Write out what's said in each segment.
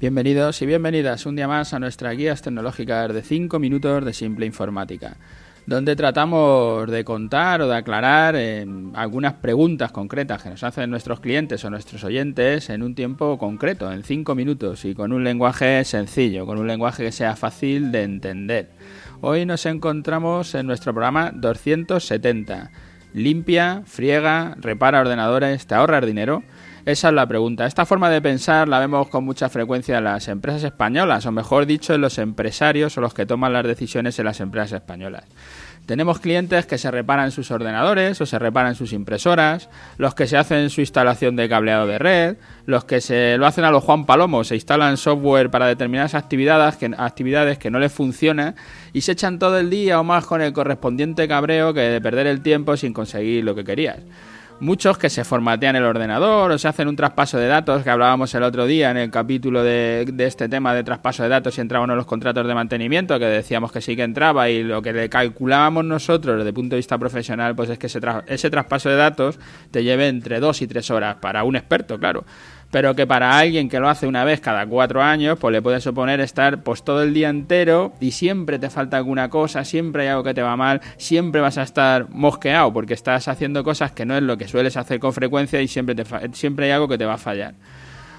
Bienvenidos y bienvenidas un día más a nuestras guías tecnológicas de 5 minutos de simple informática, donde tratamos de contar o de aclarar eh, algunas preguntas concretas que nos hacen nuestros clientes o nuestros oyentes en un tiempo concreto, en 5 minutos y con un lenguaje sencillo, con un lenguaje que sea fácil de entender. Hoy nos encontramos en nuestro programa 270. Limpia, friega, repara ordenadores, te ahorras dinero. Esa es la pregunta. Esta forma de pensar la vemos con mucha frecuencia en las empresas españolas, o mejor dicho, en los empresarios o los que toman las decisiones en las empresas españolas. Tenemos clientes que se reparan sus ordenadores o se reparan sus impresoras, los que se hacen su instalación de cableado de red, los que se lo hacen a los Juan Palomo, se instalan software para determinadas actividades que, actividades que no les funcionan y se echan todo el día o más con el correspondiente cabreo que de perder el tiempo sin conseguir lo que querías muchos que se formatean el ordenador o se hacen un traspaso de datos, que hablábamos el otro día en el capítulo de, este tema de traspaso de datos y entraban en los contratos de mantenimiento, que decíamos que sí que entraba y lo que le calculábamos nosotros desde el punto de vista profesional, pues es que ese, ese traspaso de datos te lleve entre dos y tres horas para un experto, claro pero que para alguien que lo hace una vez cada cuatro años, pues le puede suponer estar pues todo el día entero y siempre te falta alguna cosa, siempre hay algo que te va mal, siempre vas a estar mosqueado porque estás haciendo cosas que no es lo que sueles hacer con frecuencia y siempre, te siempre hay algo que te va a fallar.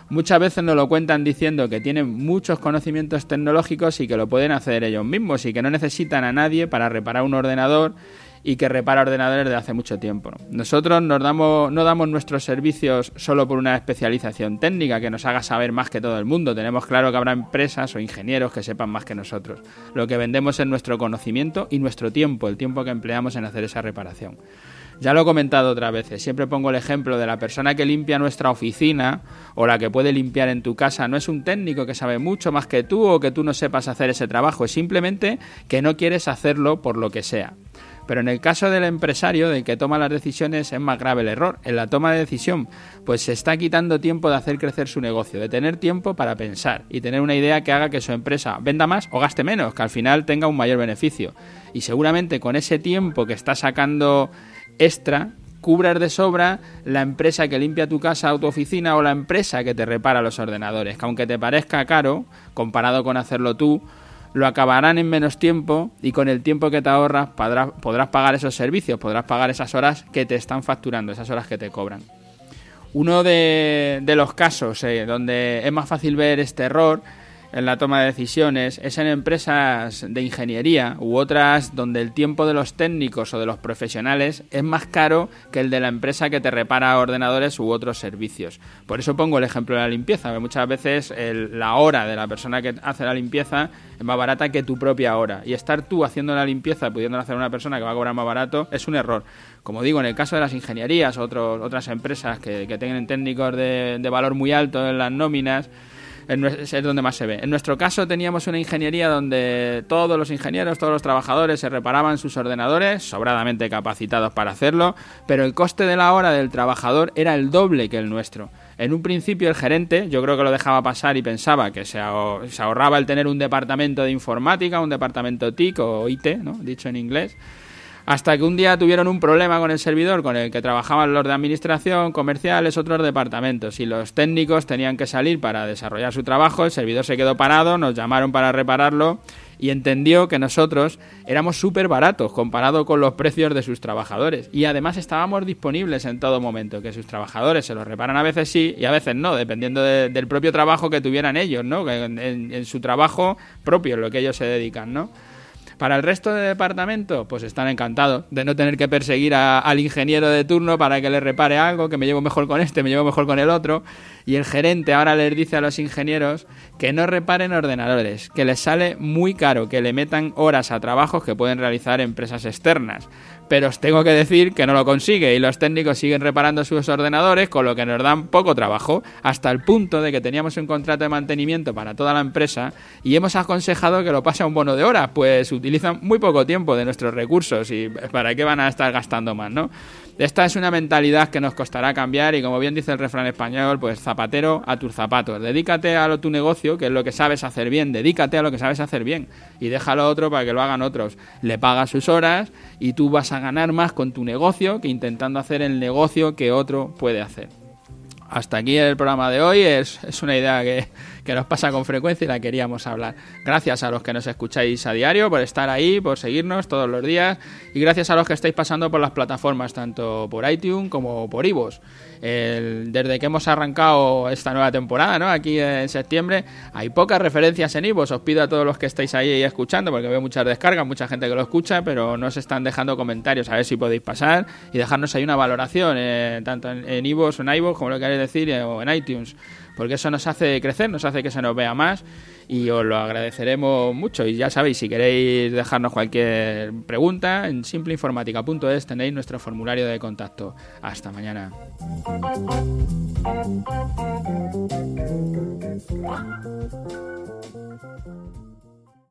Muchas veces nos lo cuentan diciendo que tienen muchos conocimientos tecnológicos y que lo pueden hacer ellos mismos y que no necesitan a nadie para reparar un ordenador y que repara ordenadores de hace mucho tiempo. Nosotros no damos nuestros servicios solo por una especialización técnica que nos haga saber más que todo el mundo. Tenemos claro que habrá empresas o ingenieros que sepan más que nosotros. Lo que vendemos es nuestro conocimiento y nuestro tiempo, el tiempo que empleamos en hacer esa reparación. Ya lo he comentado otras veces, siempre pongo el ejemplo de la persona que limpia nuestra oficina o la que puede limpiar en tu casa. No es un técnico que sabe mucho más que tú o que tú no sepas hacer ese trabajo, es simplemente que no quieres hacerlo por lo que sea. Pero en el caso del empresario, del que toma las decisiones, es más grave el error. En la toma de decisión, pues se está quitando tiempo de hacer crecer su negocio, de tener tiempo para pensar y tener una idea que haga que su empresa venda más o gaste menos, que al final tenga un mayor beneficio. Y seguramente con ese tiempo que está sacando extra, cubras de sobra la empresa que limpia tu casa o tu oficina o la empresa que te repara los ordenadores, que aunque te parezca caro, comparado con hacerlo tú, lo acabarán en menos tiempo y con el tiempo que te ahorras podrás, pagar esos servicios, podrás pagar esas horas que te están facturando, esas horas que te cobran. Uno de, los casos eh, donde es más fácil ver este error en la toma de decisiones es en empresas de ingeniería u otras donde el tiempo de los técnicos o de los profesionales es más caro que el de la empresa que te repara ordenadores u otros servicios. Por eso pongo el ejemplo de la limpieza, que muchas veces la hora de la persona que hace la limpieza es más barata que tu propia hora. Y estar tú haciendo la limpieza, pudiendo hacer una persona que va a cobrar más barato, es un error. Como digo, en el caso de las ingenierías, otros, otras empresas que, que tienen técnicos de, de valor muy alto en las nóminas, es donde más se ve. En nuestro caso teníamos una ingeniería donde todos los ingenieros, todos los trabajadores se reparaban sus ordenadores, sobradamente capacitados para hacerlo, pero el coste de la hora del trabajador era el doble que el nuestro. En un principio el gerente, yo creo que lo dejaba pasar y pensaba que se, ahorraba el tener un departamento de informática, un departamento TIC o IT, ¿no? dicho en inglés, hasta que un día tuvieron un problema con el servidor con el que trabajaban los de administración, comerciales, otros departamentos y los técnicos tenían que salir para desarrollar su trabajo, el servidor se quedó parado, nos llamaron para repararlo y entendió que nosotros éramos súper baratos comparado con los precios de sus trabajadores y además estábamos disponibles en todo momento, que sus trabajadores se los reparan a veces sí y a veces no, dependiendo del propio trabajo que tuvieran ellos, ¿no? En, en su trabajo propio, en lo que ellos se dedican, ¿no? Para el resto de departamento, pues están encantados de no tener que perseguir al ingeniero de turno para que le repare algo, que me llevo mejor con este, me llevo mejor con el otro. Y el gerente ahora les dice a los ingenieros que no reparen ordenadores, que les sale muy caro, que le metan horas a trabajos que pueden realizar empresas externas. Pero os tengo que decir que no lo consigue y los técnicos siguen reparando sus ordenadores, con lo que nos dan poco trabajo, hasta el punto de que teníamos un contrato de mantenimiento para toda la empresa y hemos aconsejado que lo pase a un bono de horas, pues utilizan muy poco tiempo de nuestros recursos y para qué van a estar gastando más, ¿no? Esta es una mentalidad que nos costará cambiar y como bien dice el refrán español, pues zapatero a tus zapatos. Dedícate a lo, tu negocio, que es lo que sabes hacer bien, dedícate a lo que sabes hacer bien y déjalo otro para que lo hagan otros. Le pagas sus horas y tú vas a ganar más con tu negocio que intentando hacer el negocio que otro puede hacer. Hasta aquí el programa de hoy, es, es una idea que, que nos pasa con frecuencia y la queríamos hablar. Gracias a los que nos escucháis a diario por estar ahí, por seguirnos todos los días y gracias a los que estáis pasando por las plataformas, tanto por iTunes como por iVoox. desde que hemos arrancado esta nueva temporada, ¿no? Aquí en septiembre, hay pocas referencias en iVoox. Os pido a todos los que estáis ahí escuchando, porque veo muchas descargas, mucha gente que lo escucha, pero no se están dejando comentarios. A ver si podéis pasar y dejarnos ahí una valoración, eh, tanto en iVoox o en iVoox, como lo queréis decir, eh, o en iTunes porque eso nos hace crecer, nos hace que se nos vea más y os lo agradeceremos mucho. Y ya sabéis, si queréis dejarnos cualquier pregunta, en simpleinformática.es tenéis nuestro formulario de contacto. Hasta mañana.